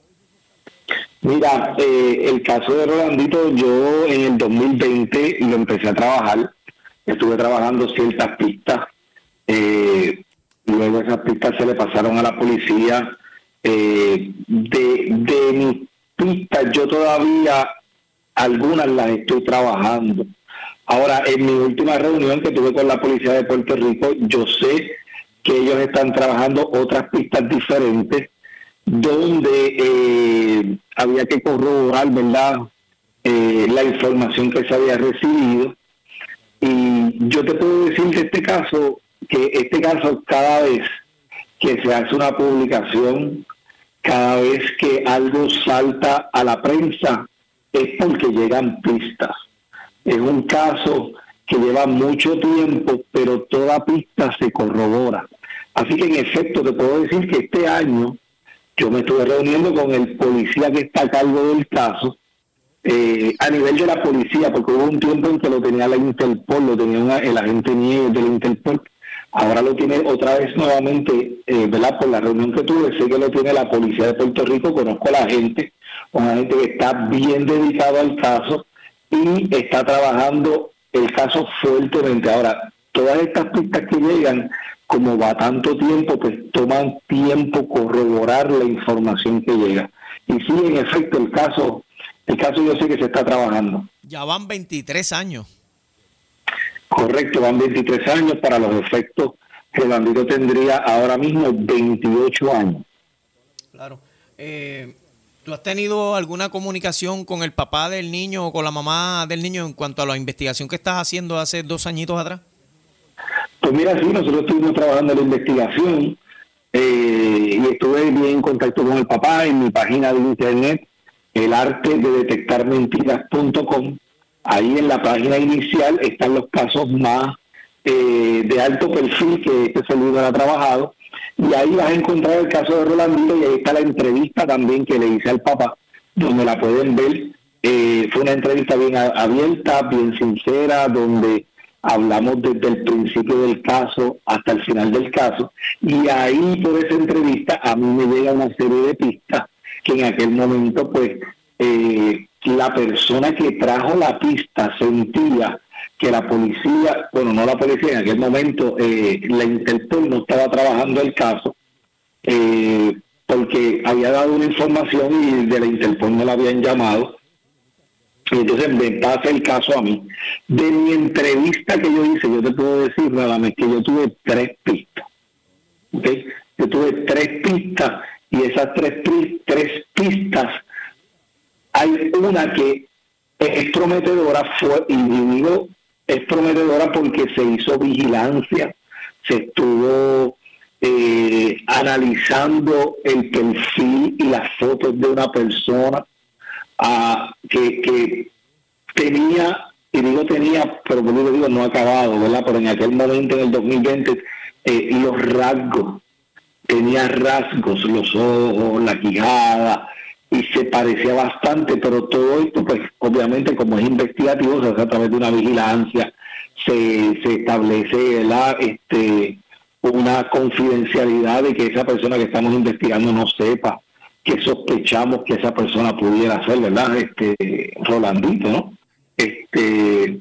Mira, eh, el caso de Rolandito, yo en el 2020 lo empecé a trabajar. Estuve trabajando ciertas pistas. eh, luego esas pistas se le pasaron a la policía. Eh, de, de mis pistas, yo todavía algunas las estoy trabajando. Ahora, en mi última reunión que tuve con la policía de Puerto Rico, yo sé que ellos están trabajando otras pistas diferentes donde eh, había que corroborar, ¿verdad?, Eh, la información que se había recibido. Y yo te puedo decir de este caso, que este caso cada vez que se hace una publicación, cada vez que algo salta a la prensa, es porque llegan pistas. Es un caso que lleva mucho tiempo, pero toda pista se corrobora. Así que en efecto te puedo decir que este año yo me estuve reuniendo con el policía que está a cargo del caso, eh, a nivel de la policía, porque hubo un tiempo en que lo tenía la Interpol, lo tenía el agente Nieves de la Interpol, ahora lo tiene otra vez nuevamente, eh, ¿verdad? Por la reunión que tuve, sé que lo tiene la policía de Puerto Rico, conozco a la gente, una gente que está bien dedicado al caso y está trabajando el caso fuertemente. Ahora, todas estas pistas que llegan, como va tanto tiempo, pues toman tiempo corroborar la información que llega. Y sí, en efecto, el caso, el caso yo sé que se está trabajando. Ya van 23 años. Correcto, van 23 años para los efectos. Rolandito tendría ahora mismo 28 años. Claro. Eh, ¿Tú has tenido alguna comunicación con el papá del niño o con la mamá del niño en cuanto a la investigación que estás haciendo hace dos añitos atrás? Pues mira, sí, nosotros estuvimos trabajando en la investigación eh, y estuve bien en contacto con el papá en mi página de internet, el arte de detectar mentiras.com. Ahí en la página inicial están los casos más eh, de alto perfil que este servidor ha trabajado. Y ahí vas a encontrar el caso de Rolandito y ahí está la entrevista también que le hice al papá, donde la pueden ver. Eh, fue una entrevista bien abierta, bien sincera, donde hablamos desde el principio del caso hasta el final del caso. Y ahí por esa entrevista a mí me llega una serie de pistas que en aquel momento pues eh, la persona que trajo la pista sentía que la policía, bueno, no la policía, en aquel momento eh, la Interpol no estaba trabajando el caso eh, porque había dado una información y de la Interpol no la habían llamado. Entonces me pasa el caso a mí. De mi entrevista que yo hice, yo te puedo decir nada más que yo tuve tres pistas. ¿ok? yo tuve tres pistas y esas tres, tres pistas, hay una que es prometedora, fue, y es prometedora porque se hizo vigilancia, se estuvo eh, analizando el perfil y las fotos de una persona ah, que, tenía, y digo tenía, pero como digo, digo, no ha acabado, ¿verdad? Pero en aquel momento, en el 2020, eh, los rasgos, tenía rasgos, los ojos, la quijada, y se parecía bastante, pero todo esto, pues obviamente como es investigativo, se hace a través de una vigilancia, se, se establece ¿verdad? Este, una confidencialidad de que esa persona que estamos investigando no sepa que sospechamos que esa persona pudiera ser, ¿verdad? Este, Rolandito, ¿no? Este,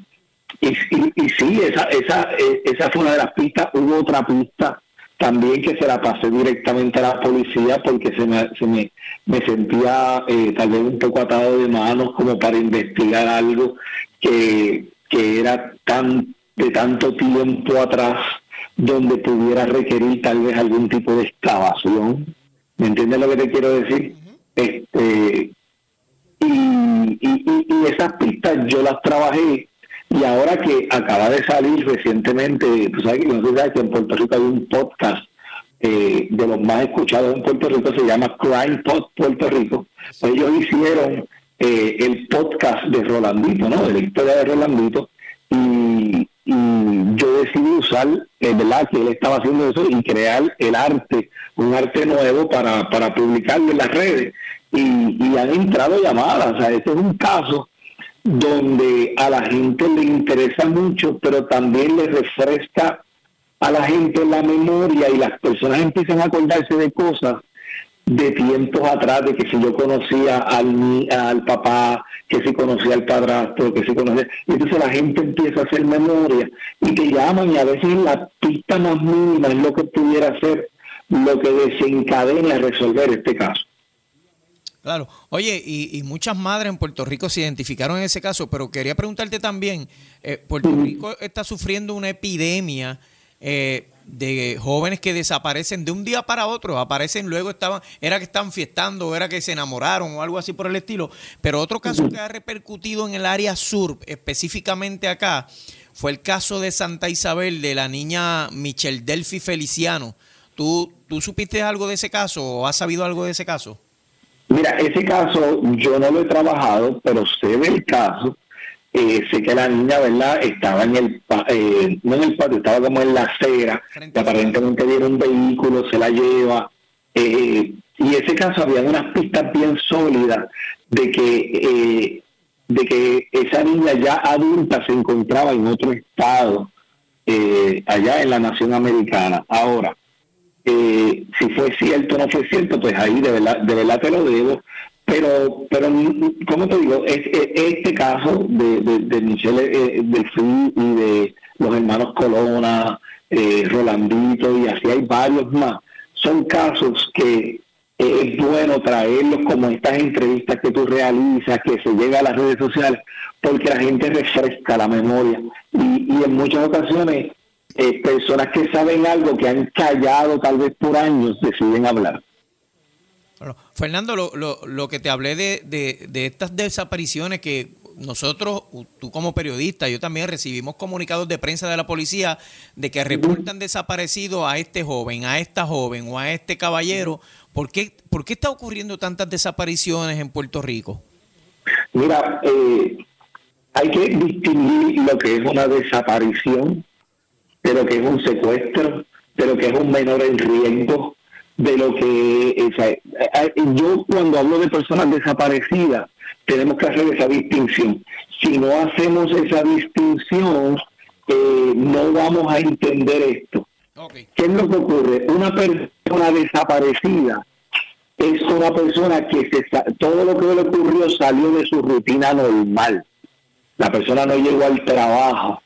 y, y, y sí, esa, esa, eh, esa fue una de las pistas. Hubo otra pista también que se la pasé directamente a la policía porque se me, se me, me sentía eh, tal vez un poco atado de manos como para investigar algo que, que era tan de tanto tiempo atrás donde pudiera requerir tal vez algún tipo de excavación. ¿Me entiendes lo que te quiero decir? Este y, y, y- y esas pistas yo las trabajé y ahora que acaba de salir recientemente, sabes que no sé si que en Puerto Rico hay un podcast eh, de los más escuchados en Puerto Rico, se llama Crime Pod Puerto Rico. Ellos hicieron eh, el podcast de Rolandito, ¿no? De la historia de Rolandito. Y, y yo decidí usar, eh, ¿verdad? Que él estaba haciendo eso y crear el arte, un arte nuevo para, para publicarlo en las redes. Y, y han entrado llamadas. O sea, este es un caso donde a la gente le interesa mucho, pero también le refresca a la gente la memoria y las personas empiezan a acordarse de cosas de tiempos atrás, de que si yo conocía al, al papá, que si conocía al padrastro, que si conocía... Entonces la gente empieza a hacer memoria y te llaman y a veces la pista más mínima es lo que pudiera ser lo que desencadena resolver este caso. Claro. Oye, y, y muchas madres en Puerto Rico se identificaron en ese caso, pero quería preguntarte también, eh, Puerto Rico está sufriendo una epidemia eh, de jóvenes que desaparecen de un día para otro, aparecen luego estaban, era que estaban fiestando, era que se enamoraron o algo así por el estilo. Pero otro caso que ha repercutido en el área sur, específicamente acá, fue el caso de Santa Isabel de la niña Michelle Delphi Feliciano. ¿Tú, ¿Tú supiste algo de ese caso o has sabido algo de ese caso? Mira, ese caso yo no lo he trabajado, pero sé del caso. Eh, sé que la niña, ¿verdad? Estaba en el, eh, no en el patio, estaba como en la acera, que aparentemente viene un vehículo, se la lleva. eh, y ese caso había unas pistas bien sólidas de que, eh, de que esa niña ya adulta se encontraba en otro estado, eh, allá en la nación americana. Ahora, eh, si fue cierto o no fue cierto, pues ahí de verdad, de verdad te lo debo. Pero, pero ¿cómo te digo? Es, es- este caso de, de, de Michelle eh, Delfín y de los hermanos Colona, eh, Rolandito y así hay varios más, son casos que eh, es bueno traerlos como estas entrevistas que tú realizas, que se llega a las redes sociales, porque la gente refresca la memoria. Y, y en muchas ocasiones eh, personas que saben algo que han callado tal vez por años deciden hablar. Bueno, Fernando, lo, lo, lo que te hablé de, de, de estas desapariciones que nosotros, tú como periodista, yo también recibimos comunicados de prensa de la policía de que reportan desaparecido a este joven, a esta joven o a este caballero. ¿Por qué, por qué está ocurriendo tantas desapariciones en Puerto Rico? Mira, eh, hay que distinguir lo que es una desaparición, de lo que es un secuestro, de lo que es un menor en riesgo, de lo que o sea, eh, eh, yo cuando hablo de personas desaparecidas tenemos que hacer esa distinción. Si no hacemos esa distinción, eh, no vamos a entender esto. ¿Qué es lo que ocurre? Una persona desaparecida es una persona que se, todo lo que le ocurrió salió de su rutina normal. La persona no llegó al trabajo,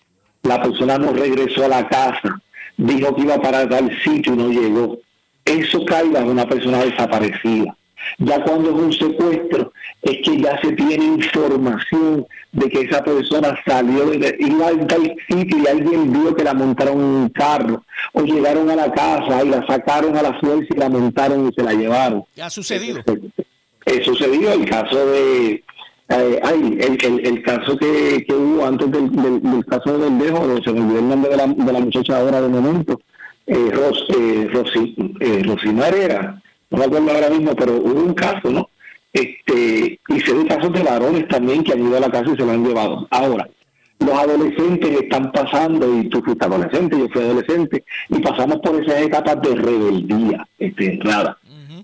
la persona no regresó a la casa, dijo que iba para tal sitio y no llegó. Eso cae bajo una persona desaparecida. Ya cuando es un secuestro, es que ya se tiene información de que esa persona salió de iba a tal sitio y alguien vio que la montaron en un carro o llegaron a la casa y la sacaron a la fuerza y la montaron y se la llevaron. Ya ha sucedido. Eh, sucedió el caso de eh, ay, el, el, el caso que, que hubo antes del, del, del caso del dejo, se me olvidó el nombre de la, de la muchacha ahora de momento, eh, Ros, eh, Rosy, eh, Rosimar era, no me acuerdo ahora mismo, pero hubo un caso, ¿no? Este, y se ve casos de varones también que han ido a la casa y se lo han llevado. Ahora, los adolescentes están pasando, y tú fuiste adolescente, yo fui adolescente, y pasamos por esas etapas de rebeldía, este, nada.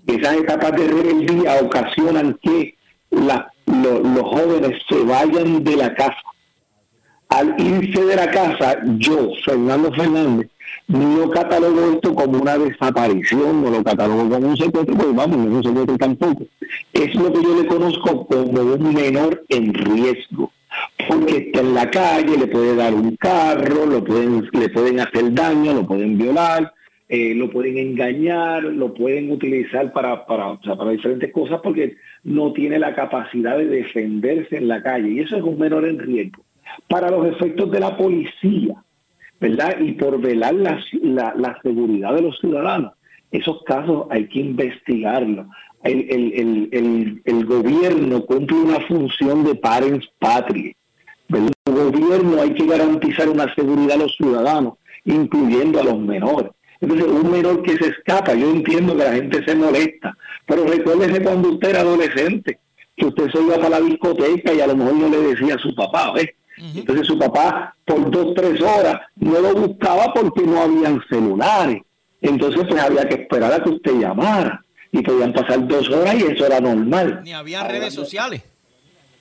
Esas etapas de rebeldía ocasionan que la- lo- los jóvenes se vayan de la casa. Al irse de la casa, yo, Fernando Fernández, no catalogo esto como una desaparición, no lo catalogo como un secuestro, pues vamos, no es un secuestro tampoco. Es lo que yo le conozco como un menor en riesgo. Porque está en la calle, le puede dar un carro, lo pueden, le pueden hacer daño, lo pueden violar, eh, lo pueden engañar, lo pueden utilizar para, para, para diferentes cosas porque no tiene la capacidad de defenderse en la calle. Y eso es un menor en riesgo. Para los efectos de la policía, ¿verdad? Y por velar la, la, seguridad de los ciudadanos. Esos casos hay que investigarlos. El, el, el, el, gobierno cumple una función de parents patria. El gobierno hay que garantizar una seguridad a los ciudadanos, incluyendo a los menores. Entonces, un menor que se escapa, yo entiendo que la gente se molesta, pero recuérdese cuando usted era adolescente, que usted se iba para la discoteca y a lo mejor no le decía a su papá, ¿ves? Entonces su papá por dos, tres horas no lo buscaba porque no habían celulares. Entonces pues había que esperar a que usted llamara. Y podían pasar dos horas y eso era normal. Ni había redes sociales.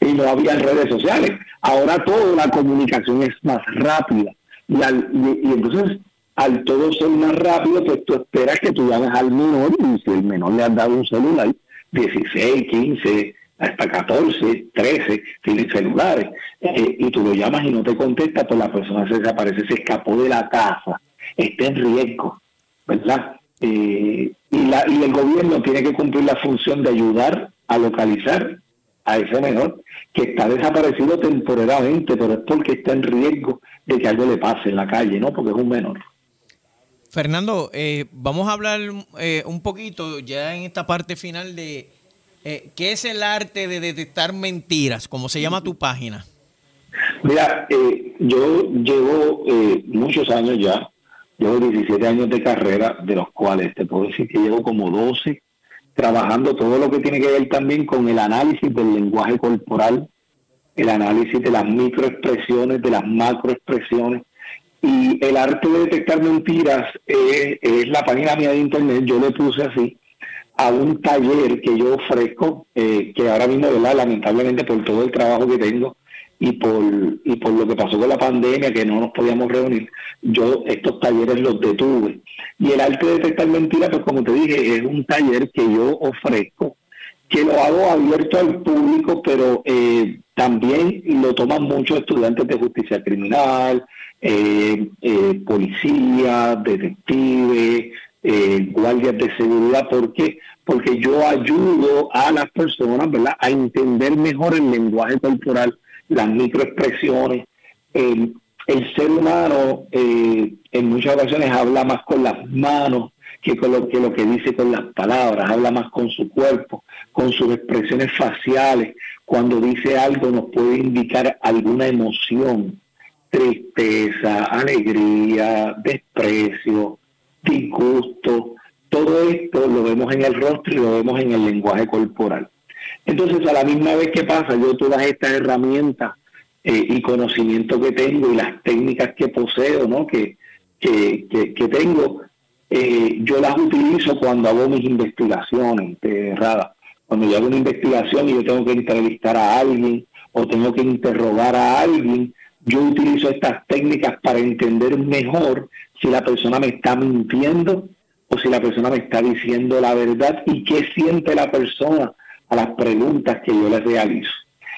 Y no había redes sociales. Ahora toda la comunicación es más rápida. Y, al, y, y entonces al todo ser más rápido, pues tú esperas que tú llames al menor y si el menor le has dado un celular, 16, 15, hasta 14, 13, tienen celulares, eh, y tú lo llamas y no te contesta, pues la persona se desaparece, se escapó de la casa, está en riesgo, ¿verdad? Eh, y, la, y el gobierno tiene que cumplir la función de ayudar a localizar a ese menor que está desaparecido temporalmente, pero es porque está en riesgo de que algo le pase en la calle, ¿no? Porque es un menor. Fernando, eh, vamos a hablar eh, un poquito ya en esta parte final de eh, qué es el arte de detectar mentiras, como se llama tu página. Mira, eh, yo llevo muchos años ya, llevo 17 años de carrera, de los cuales te puedo decir que llevo como 12 trabajando todo lo que tiene que ver también con el análisis del lenguaje corporal, el análisis de las microexpresiones, de las macroexpresiones. Y el arte de detectar mentiras es, es la página mía de internet, yo le puse así, a un taller que yo ofrezco, eh, que ahora mismo, ¿verdad? lamentablemente por todo el trabajo que tengo y por, y por lo que pasó con la pandemia, que no nos podíamos reunir, yo estos talleres los detuve. Y el arte de detectar mentiras, pues como te dije, es un taller que yo ofrezco, que lo hago abierto al público, pero eh, también lo toman muchos estudiantes de justicia criminal, eh, eh, policía, detectives, eh, guardias de seguridad. ¿Por qué? Porque yo ayudo a las personas ¿verdad? a entender mejor el lenguaje corporal, las microexpresiones. El, el ser humano eh, en muchas ocasiones habla más con las manos que con lo que, lo que dice con las palabras, habla más con su cuerpo, con sus expresiones faciales. Cuando dice algo nos puede indicar alguna emoción, tristeza, alegría, desprecio, disgusto. Todo esto lo vemos en el rostro y lo vemos en el lenguaje corporal. Entonces, a la misma vez que pasa, yo todas estas herramientas eh, y conocimiento que tengo y las técnicas que poseo, ¿no? que, que, que, tengo, eh, yo las utilizo cuando hago mis investigaciones, eh, Rada. Cuando yo hago una investigación y yo tengo que entrevistar a alguien o tengo que interrogar a alguien, yo utilizo estas técnicas para entender mejor si la persona me está mintiendo o si la persona me está diciendo la verdad y qué siente la persona a las preguntas que yo le realizo.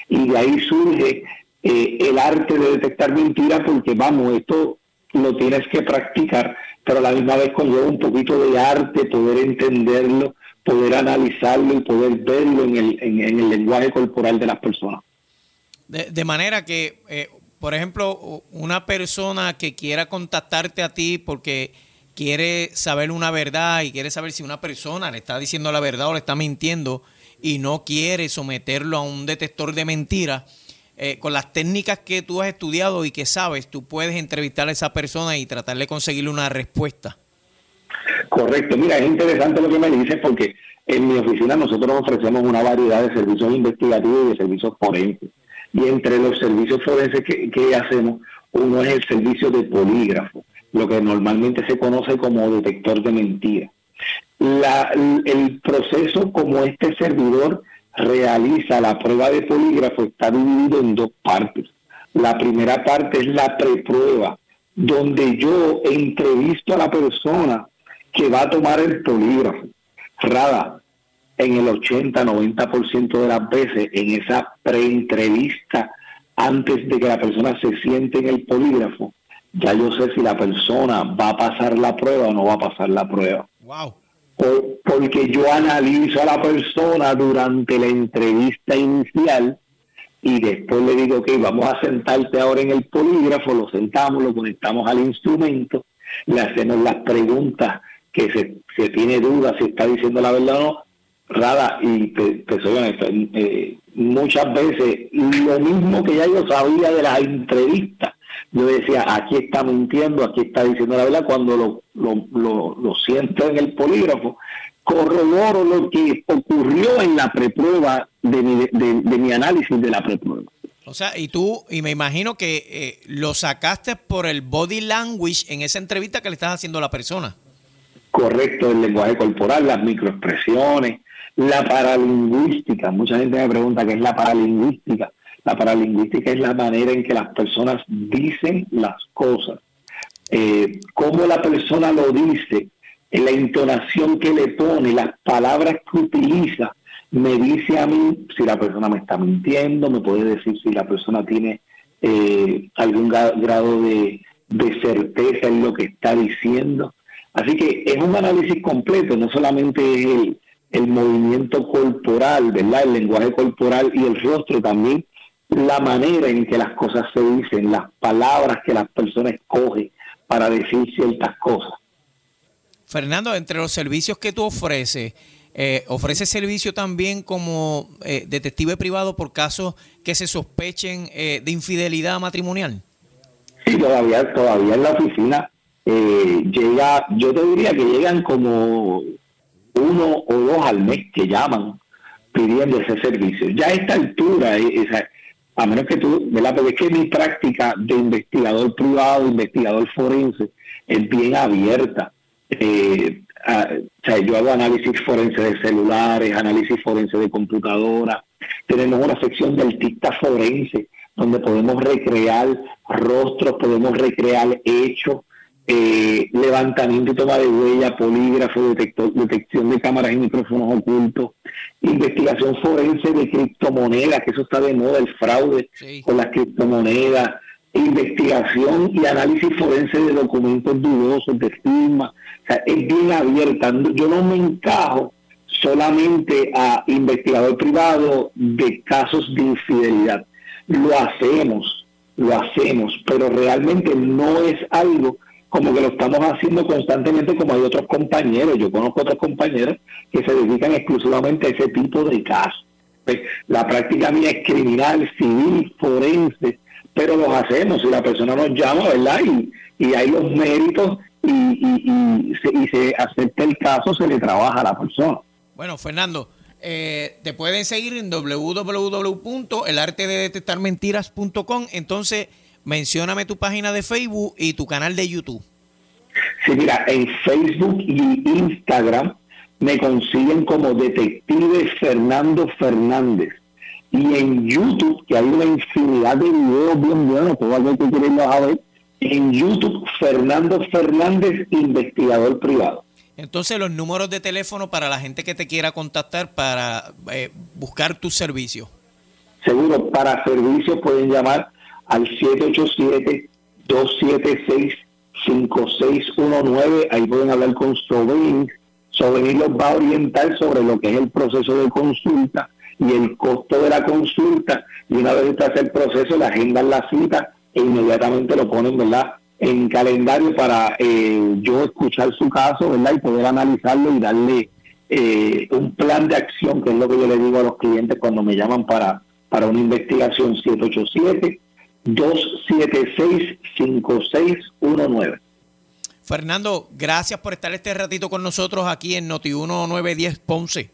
Y de ahí surge eh, el arte de detectar mentiras porque vamos, esto lo tienes que practicar pero a la misma vez conlleva un poquito de arte, poder entenderlo, poder analizarlo y poder verlo en el, en, el lenguaje corporal de las personas. De, de manera que, eh, por ejemplo, una persona que quiera contactarte a ti porque quiere saber una verdad y quiere saber si una persona le está diciendo la verdad o le está mintiendo y no quiere someterlo a un detector de mentiras, eh, con las técnicas que tú has estudiado y que sabes, tú puedes entrevistar a esa persona y tratar de conseguirle una respuesta. Correcto, mira, es interesante lo que me dices porque en mi oficina nosotros ofrecemos una variedad de servicios investigativos y de servicios forenses. Y entre los servicios forenses que, hacemos, uno es el servicio de polígrafo, lo que normalmente se conoce como detector de mentiras. El proceso como este servidor realiza la prueba de polígrafo está dividido en dos partes. La primera parte es la preprueba, donde yo entrevisto a la persona que va a tomar el polígrafo. Rada, en el 80-90% de las veces, en esa preentrevista, antes de que la persona se siente en el polígrafo, ya yo sé si la persona va a pasar la prueba o no va a pasar la prueba. Wow. Por- porque yo analizo a la persona durante la entrevista inicial y después le digo, ok, vamos a sentarte ahora en el polígrafo, lo sentamos, lo conectamos al instrumento, le hacemos las preguntas que se, se tiene duda si está diciendo la verdad o no. Rada, y te, te soy honesto, eh, muchas veces lo mismo que ya yo sabía de las entrevistas, yo decía, aquí está mintiendo, aquí está diciendo la verdad, cuando lo, lo, lo, lo siento en el polígrafo, corroboro lo que ocurrió en la preprueba de mi, de, de mi análisis de la preprueba. O sea, y tú, y me imagino que eh, lo sacaste por el body language en esa entrevista que le estás haciendo a la persona. correcto el lenguaje corporal, las microexpresiones, la paralingüística. Mucha gente me pregunta qué es la paralingüística. La paralingüística es la manera en que las personas dicen las cosas. Eh, cómo la persona lo dice, la entonación que le pone, las palabras que utiliza, me dice a mí si la persona me está mintiendo, me puede decir si la persona tiene eh, algún gra- grado de, de certeza en lo que está diciendo. Así que es un análisis completo, no solamente es el, el movimiento corporal, ¿verdad? El lenguaje corporal y el rostro, también la manera en que las cosas se dicen, las palabras que las personas escogen para decir ciertas cosas. Fernando, entre los servicios que tú ofreces, eh, ¿ofreces servicio también como eh, detective privado por casos que se sospechen eh, de infidelidad matrimonial? Sí, todavía, todavía en la oficina eh, llega, yo te diría que llegan como uno o dos al mes que llaman pidiendo ese servicio. Ya a esta altura, eh, a menos que tú, ¿verdad? Porque es que mi práctica de investigador privado, investigador forense, es bien abierta. Eh, a- o sea, yo hago análisis forense de celulares, análisis forense de computadoras. Tenemos una sección de artista forense donde podemos recrear rostros, podemos recrear hechos, eh, levantamiento y toma de huella, polígrafo, detector, detección de cámaras y micrófonos ocultos, investigación forense de criptomonedas, que eso está de moda, el fraude con las criptomonedas, investigación y análisis forense de documentos dudosos, de firmas, o sea, es bien abierta. Yo no me encajo solamente a investigador privado de casos de infidelidad. Lo hacemos, lo hacemos, pero realmente no es algo como que lo estamos haciendo constantemente como hay otros compañeros. Yo conozco otros compañeros que se dedican exclusivamente a ese tipo de casos. Pues, La práctica mía es criminal, civil, forense, pero los hacemos y la persona nos llama, ¿verdad? Y, y hay los méritos y, y, se, y se acepta el caso, se le trabaja a la persona. Bueno, Fernando, eh, te pueden seguir en www.elartededetectarmentiras.com. Entonces, mencióname tu página de Facebook y tu canal de YouTube. Sí, mira, en Facebook y Instagram me consiguen como Detective Fernando Fernández. Y en YouTube, que hay una infinidad de videos bien buenos, todo algo que quieren a ver, en YouTube, Fernando Fernández, investigador privado. Entonces, los números de teléfono para la gente que te quiera contactar para eh, buscar tus servicios. Seguro, para servicios pueden llamar al 5619, ahí pueden hablar con Sobein. Sobein los va a orientar sobre lo que es el proceso de consulta y el costo de la consulta. Y una vez usted hace el proceso, le agendan la cita e inmediatamente lo ponen, ¿verdad? En calendario para eh, yo escuchar su caso, ¿verdad? Y poder analizarlo y darle eh, un plan de acción, que es lo que yo le digo a los clientes cuando me llaman para, para una investigación 787-276-5619. Fernando, gracias por estar este ratito con nosotros aquí en Noti 1910 Ponce.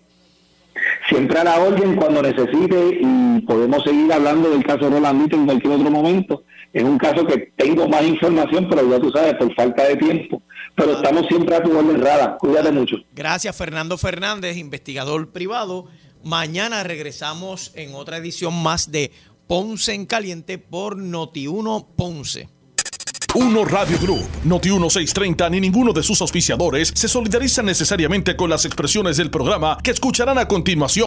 Siempre a la orden cuando necesite y podemos seguir hablando del caso Rolandito en cualquier otro momento. Es un caso que tengo más información, pero ya tú sabes, por falta de tiempo. Pero estamos siempre a tu orden, Rada. Cuídate mucho. Gracias, Fernando Fernández, investigador privado. Mañana regresamos en otra edición más de Ponce en Caliente por Noti1 Ponce. Uno Radio Group, Noti 1630 ni ninguno de sus auspiciadores se solidarizan necesariamente con las expresiones del programa que escucharán a continuación.